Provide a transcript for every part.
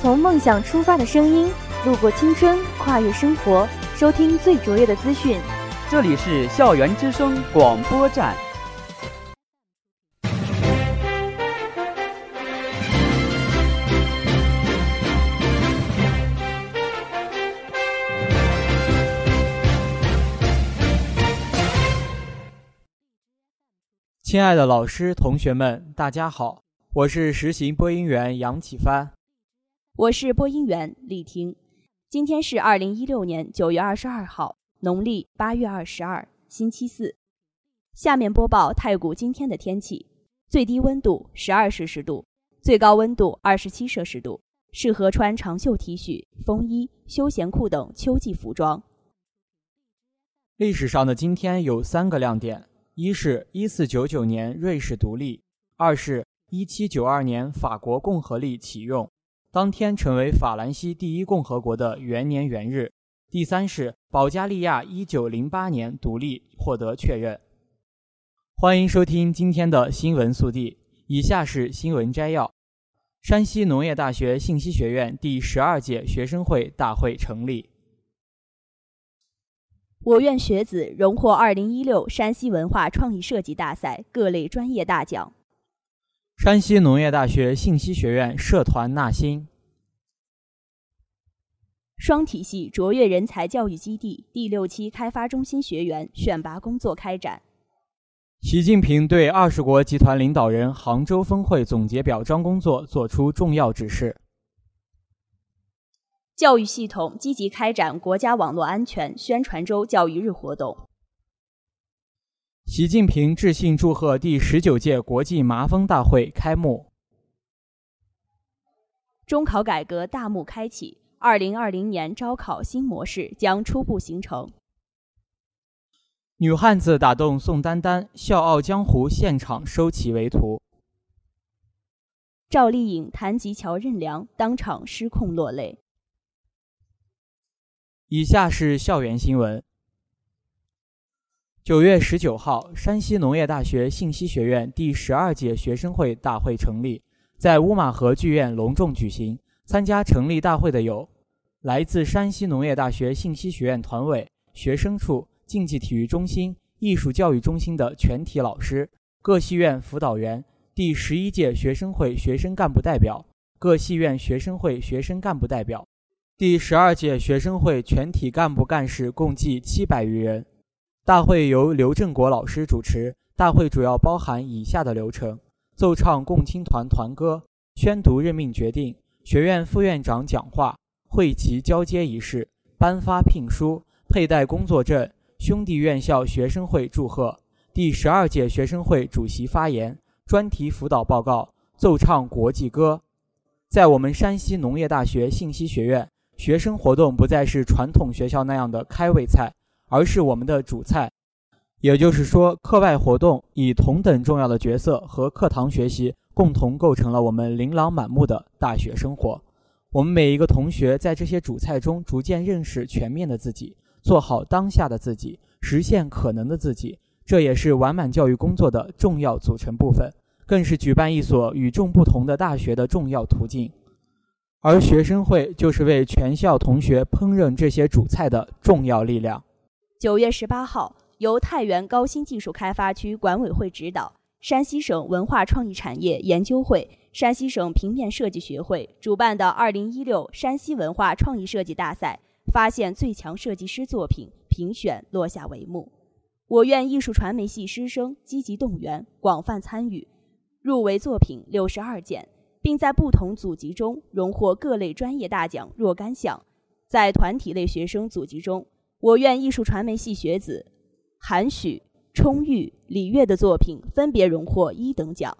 从梦想出发的声音，路过青春，跨越生活，收听最卓越的资讯。这里是校园之声广播站。亲爱的老师、同学们，大家好，我是实习播音员杨启帆。我是播音员李婷。今天是二零一六年九月二十二号，农历八月二十二，星期四。下面播报太谷今天的天气：最低温度十二摄氏度，最高温度二十七摄氏度，适合穿长袖 T 恤、风衣、休闲裤等秋季服装。历史上的今天有三个亮点。一是一四九九年瑞士独立，二是一七九二年法国共和历启用，当天成为法兰西第一共和国的元年元日。第三是保加利亚一九零八年独立获得确认。欢迎收听今天的新闻速递，以下是新闻摘要：山西农业大学信息学院第十二届学生会大会成立。我院学子荣获二零一六山西文化创意设计大赛各类专业大奖。山西农业大学信息学院社团纳新。双体系卓越人才教育基地第六期开发中心学员选拔工作开展。习近平对二十国集团领导人杭州峰会总结表彰工作作出重要指示。教育系统积极开展国家网络安全宣传周教育日活动。习近平致信祝贺第十九届国际麻风大会开幕。中考改革大幕开启，二零二零年招考新模式将初步形成。女汉子打动宋丹丹，笑傲江湖现场收起围图。赵丽颖谈及乔任梁，当场失控落泪。以下是校园新闻。九月十九号，山西农业大学信息学院第十二届学生会大会成立，在乌马河剧院隆重举行。参加成立大会的有来自山西农业大学信息学院团委、学生处、竞技体育中心、艺术教育中心的全体老师、各系院辅导员、第十一届学生会学生干部代表、各系院学生会学生干部代表。第十二届学生会全体干部干事共计七百余人。大会由刘振国老师主持。大会主要包含以下的流程：奏唱共青团团歌，宣读任命决定，学院副院长讲话，会旗交接仪式，颁发聘书，佩戴工作证，兄弟院校学生会祝贺。第十二届学生会主席发言，专题辅导报告，奏唱国际歌。在我们山西农业大学信息学院。学生活动不再是传统学校那样的开胃菜，而是我们的主菜。也就是说，课外活动以同等重要的角色和课堂学习共同构成了我们琳琅满目的大学生活。我们每一个同学在这些主菜中逐渐认识全面的自己，做好当下的自己，实现可能的自己。这也是完满教育工作的重要组成部分，更是举办一所与众不同的大学的重要途径。而学生会就是为全校同学烹饪这些主菜的重要力量。九月十八号，由太原高新技术开发区管委会指导，山西省文化创意产业研究会、山西省平面设计学会主办的二零一六山西文化创意设计大赛发现最强设计师作品评选落下帷幕。我院艺术传媒系师生积极动员，广泛参与，入围作品六十二件。并在不同组级中荣获各类专业大奖若干项。在团体类学生组级中，我院艺术传媒系学子韩许、冲玉、李月的作品分别荣获一等奖，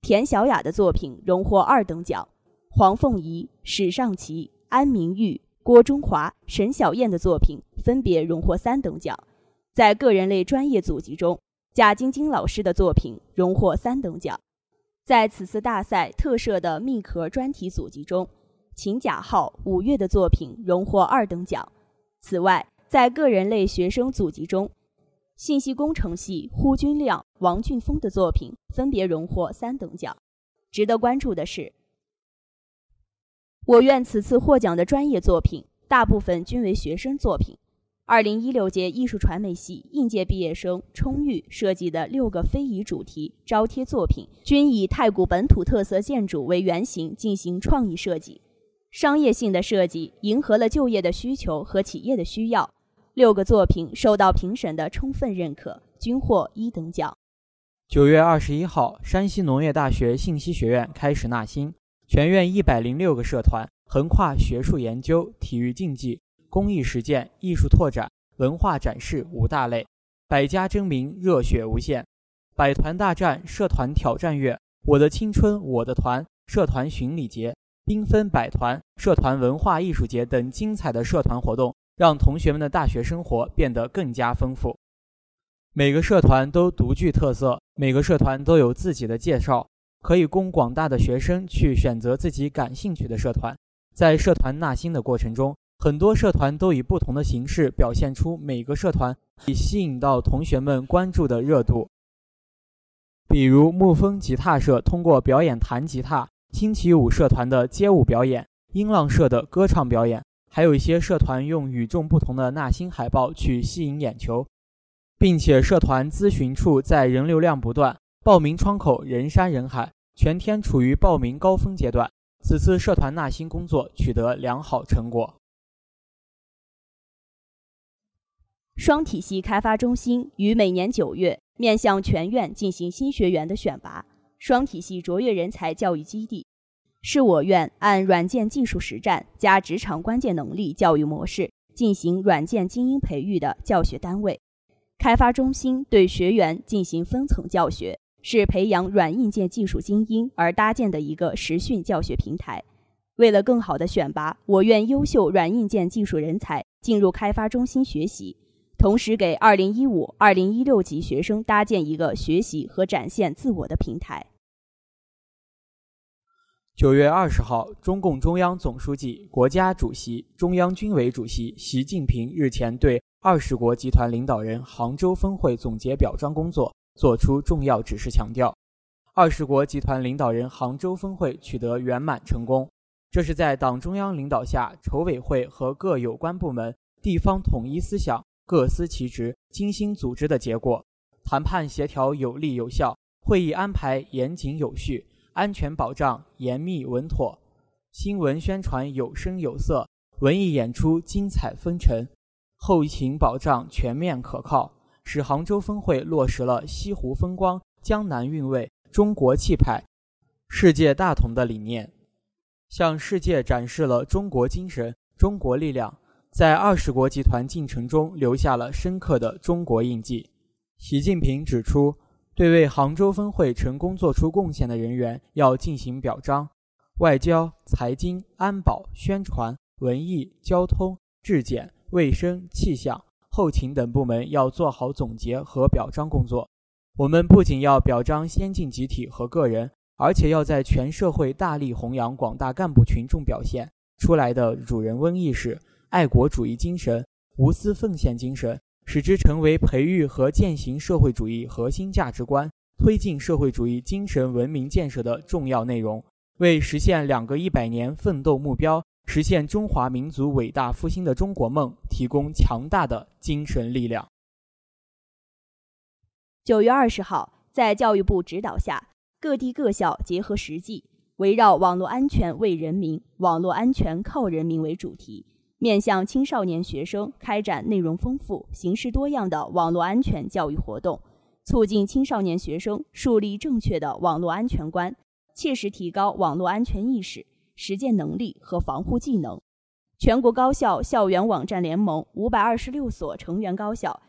田小雅的作品荣获二等奖，黄凤仪、史尚奇、安明玉、郭中华、沈小燕的作品分别荣获三等奖。在个人类专业组集中，贾晶晶老师的作品荣获三等奖。在此次大赛特设的密壳专题组集中，秦甲浩五月的作品荣获二等奖。此外，在个人类学生组集中，信息工程系呼军亮、王俊峰的作品分别荣获三等奖。值得关注的是，我院此次获奖的专业作品，大部分均为学生作品。二零一六届艺术传媒系应届毕业生冲玉设计的六个非遗主题招贴作品，均以太谷本土特色建筑为原型进行创意设计，商业性的设计迎合了就业的需求和企业的需要。六个作品受到评审的充分认可，均获一等奖。九月二十一号，山西农业大学信息学院开始纳新，全院一百零六个社团，横跨学术研究、体育竞技。公益实践、艺术拓展、文化展示五大类，百家争鸣，热血无限。百团大战、社团挑战月、我的青春我的团、社团巡礼节、缤纷百团、社团文化艺术节等精彩的社团活动，让同学们的大学生活变得更加丰富。每个社团都独具特色，每个社团都有自己的介绍，可以供广大的学生去选择自己感兴趣的社团。在社团纳新的过程中，很多社团都以不同的形式表现出每个社团以吸引到同学们关注的热度。比如沐风吉他社通过表演弹吉他，星期五社团的街舞表演，音浪社的歌唱表演，还有一些社团用与众不同的纳新海报去吸引眼球，并且社团咨询处在人流量不断，报名窗口人山人海，全天处于报名高峰阶段。此次社团纳新工作取得良好成果。双体系开发中心于每年九月面向全院进行新学员的选拔。双体系卓越人才教育基地是我院按软件技术实战加职场关键能力教育模式进行软件精英培育的教学单位。开发中心对学员进行分层教学，是培养软硬件技术精英而搭建的一个实训教学平台。为了更好地选拔我院优秀软硬件技术人才进入开发中心学习。同时，给二零一五、二零一六级学生搭建一个学习和展现自我的平台。九月二十号，中共中央总书记、国家主席、中央军委主席习近平日前对二十国集团领导人杭州峰会总结表彰工作作出重要指示，强调，二十国集团领导人杭州峰会取得圆满成功，这是在党中央领导下，筹委会和各有关部门、地方统一思想。各司其职、精心组织的结果，谈判协调有力有效，会议安排严谨有序，安全保障严密稳妥，新闻宣传有声有色，文艺演出精彩纷呈，后勤保障全面可靠，使杭州峰会落实了西湖风光、江南韵味、中国气派、世界大同的理念，向世界展示了中国精神、中国力量。在二十国集团进程中留下了深刻的中国印记。习近平指出，对为杭州峰会成功做出贡献的人员要进行表彰，外交、财经、安保、宣传、文艺、交通、质检、卫生、气象、后勤等部门要做好总结和表彰工作。我们不仅要表彰先进集体和个人，而且要在全社会大力弘扬广大干部群众表现出来的主人翁意识。爱国主义精神、无私奉献精神，使之成为培育和践行社会主义核心价值观、推进社会主义精神文明建设的重要内容，为实现两个一百年奋斗目标、实现中华民族伟大复兴的中国梦提供强大的精神力量。九月二十号，在教育部指导下，各地各校结合实际，围绕“网络安全为人民，网络安全靠人民”为主题。面向青少年学生开展内容丰富、形式多样的网络安全教育活动，促进青少年学生树立正确的网络安全观，切实提高网络安全意识、实践能力和防护技能。全国高校校园网站联盟五百二十六所成员高校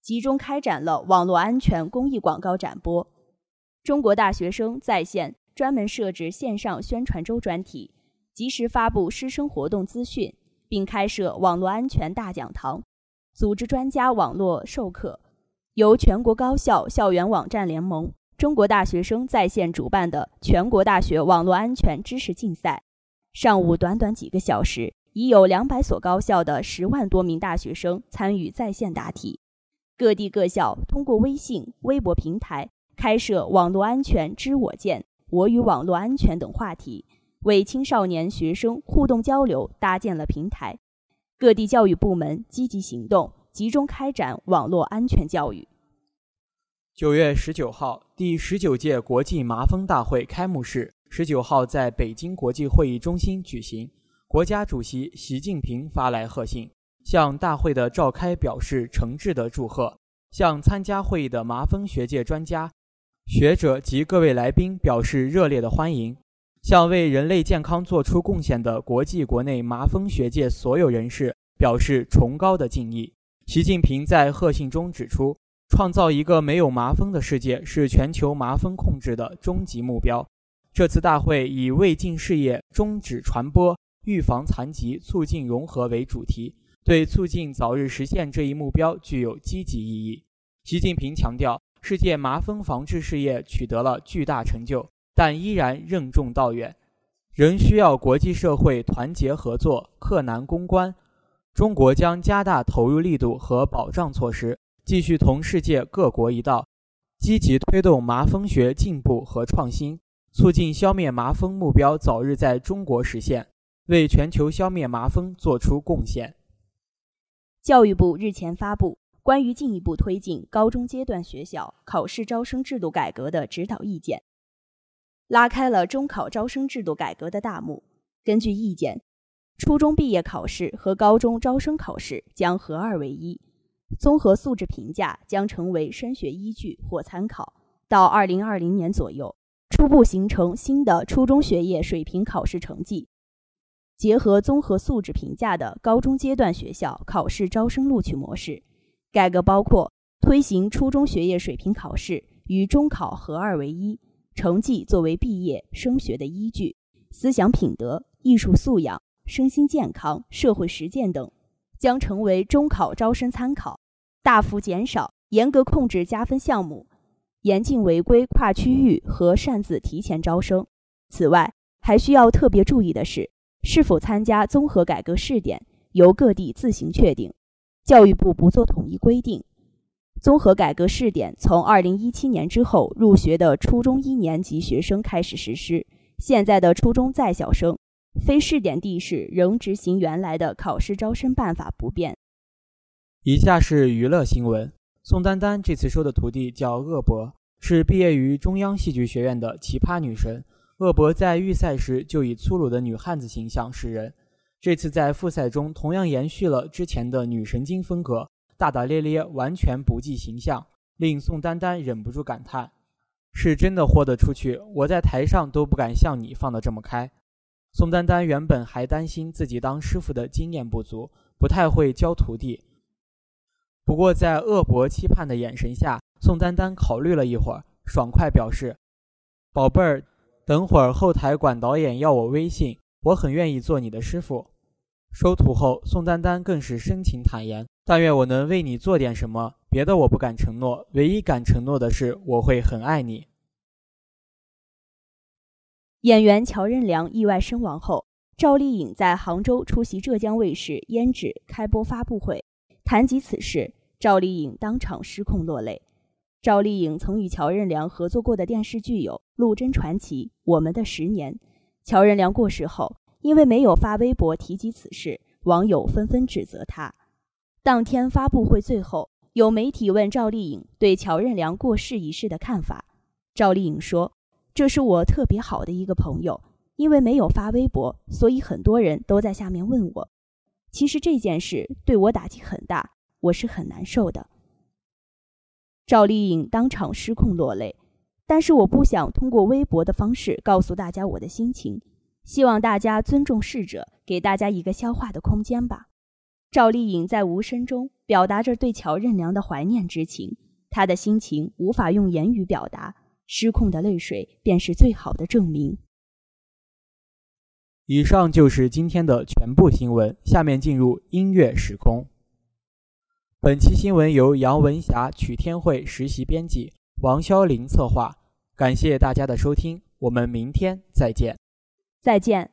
集中开展了网络安全公益广告展播。中国大学生在线专门设置线上宣传周专题，及时发布师生活动资讯。并开设网络安全大讲堂，组织专家网络授课。由全国高校校园网站联盟、中国大学生在线主办的全国大学网络安全知识竞赛，上午短短几个小时，已有两百所高校的十万多名大学生参与在线答题。各地各校通过微信、微博平台开设“网络安全知我见”“我与网络安全”等话题。为青少年学生互动交流搭建了平台。各地教育部门积极行动，集中开展网络安全教育。九月十九号，第十九届国际麻风大会开幕式十九号在北京国际会议中心举行。国家主席习近平发来贺信，向大会的召开表示诚挚的祝贺，向参加会议的麻风学界专家、学者及各位来宾表示热烈的欢迎，向为人类健康做出贡献的国际国内麻风学界所有人士表示崇高的敬意。习近平在贺信中指出。创造一个没有麻风的世界是全球麻风控制的终极目标。这次大会以“未尽事业，终止传播，预防残疾，促进融合”为主题，对促进早日实现这一目标具有积极意义。习近平强调，世界麻风防治事业取得了巨大成就，但依然任重道远，仍需要国际社会团结合作，克难攻关。中国将加大投入力度和保障措施。继续同世界各国一道，积极推动麻风学进步和创新，促进消灭麻风目标早日在中国实现，为全球消灭麻风做出贡献。教育部日前发布关于进一步推进高中阶段学校考试招生制度改革的指导意见，拉开了中考招生制度改革的大幕。根据意见，初中毕业考试和高中招生考试将合二为一。综合素质评价将成为升学依据或参考。到二零二零年左右，初步形成新的初中学业水平考试成绩，结合综合素质评价的高中阶段学校考试招生录取模式。改革包括推行初中学业水平考试与中考合二为一，成绩作为毕业升学的依据，思想品德、艺术素养、身心健康、社会实践等。将成为中考招生参考，大幅减少严格控制加分项目，严禁违规跨区域和擅自提前招生。此外，还需要特别注意的是，是否参加综合改革试点由各地自行确定，教育部不做统一规定。综合改革试点从二零一七年之后入学的初中一年级学生开始实施，现在的初中在校生。非试点地市仍执行原来的考试招生办法不变。以下是娱乐新闻：宋丹丹这次收的徒弟叫鄂博，是毕业于中央戏剧学院的奇葩女神。鄂博在预赛时就以粗鲁的女汉子形象示人，这次在复赛中同样延续了之前的女神经风格，大大咧咧，完全不计形象，令宋丹丹忍不住感叹：“是真的豁得出去，我在台上都不敢像你放得这么开。”宋丹丹原本还担心自己当师傅的经验不足，不太会教徒弟。不过在恶博期盼的眼神下，宋丹丹考虑了一会儿，爽快表示：“宝贝儿，等会儿后台管导演要我微信，我很愿意做你的师傅。”收徒后，宋丹丹更是深情坦言：“但愿我能为你做点什么，别的我不敢承诺，唯一敢承诺的是我会很爱你。”演员乔任梁意外身亡后，赵丽颖在杭州出席浙江卫视《胭脂》开播发布会，谈及此事，赵丽颖当场失控落泪。赵丽颖曾与乔任梁合作过的电视剧有《陆贞传奇》《我们的十年》。乔任梁过世后，因为没有发微博提及此事，网友纷纷指责他。当天发布会最后，有媒体问赵丽颖对乔任梁过世一事的看法，赵丽颖说。这是我特别好的一个朋友，因为没有发微博，所以很多人都在下面问我。其实这件事对我打击很大，我是很难受的。赵丽颖当场失控落泪，但是我不想通过微博的方式告诉大家我的心情，希望大家尊重逝者，给大家一个消化的空间吧。赵丽颖在无声中表达着对乔任梁的怀念之情，她的心情无法用言语表达。失控的泪水便是最好的证明。以上就是今天的全部新闻，下面进入音乐时空。本期新闻由杨文霞、曲天慧实习编辑，王潇林策划。感谢大家的收听，我们明天再见。再见。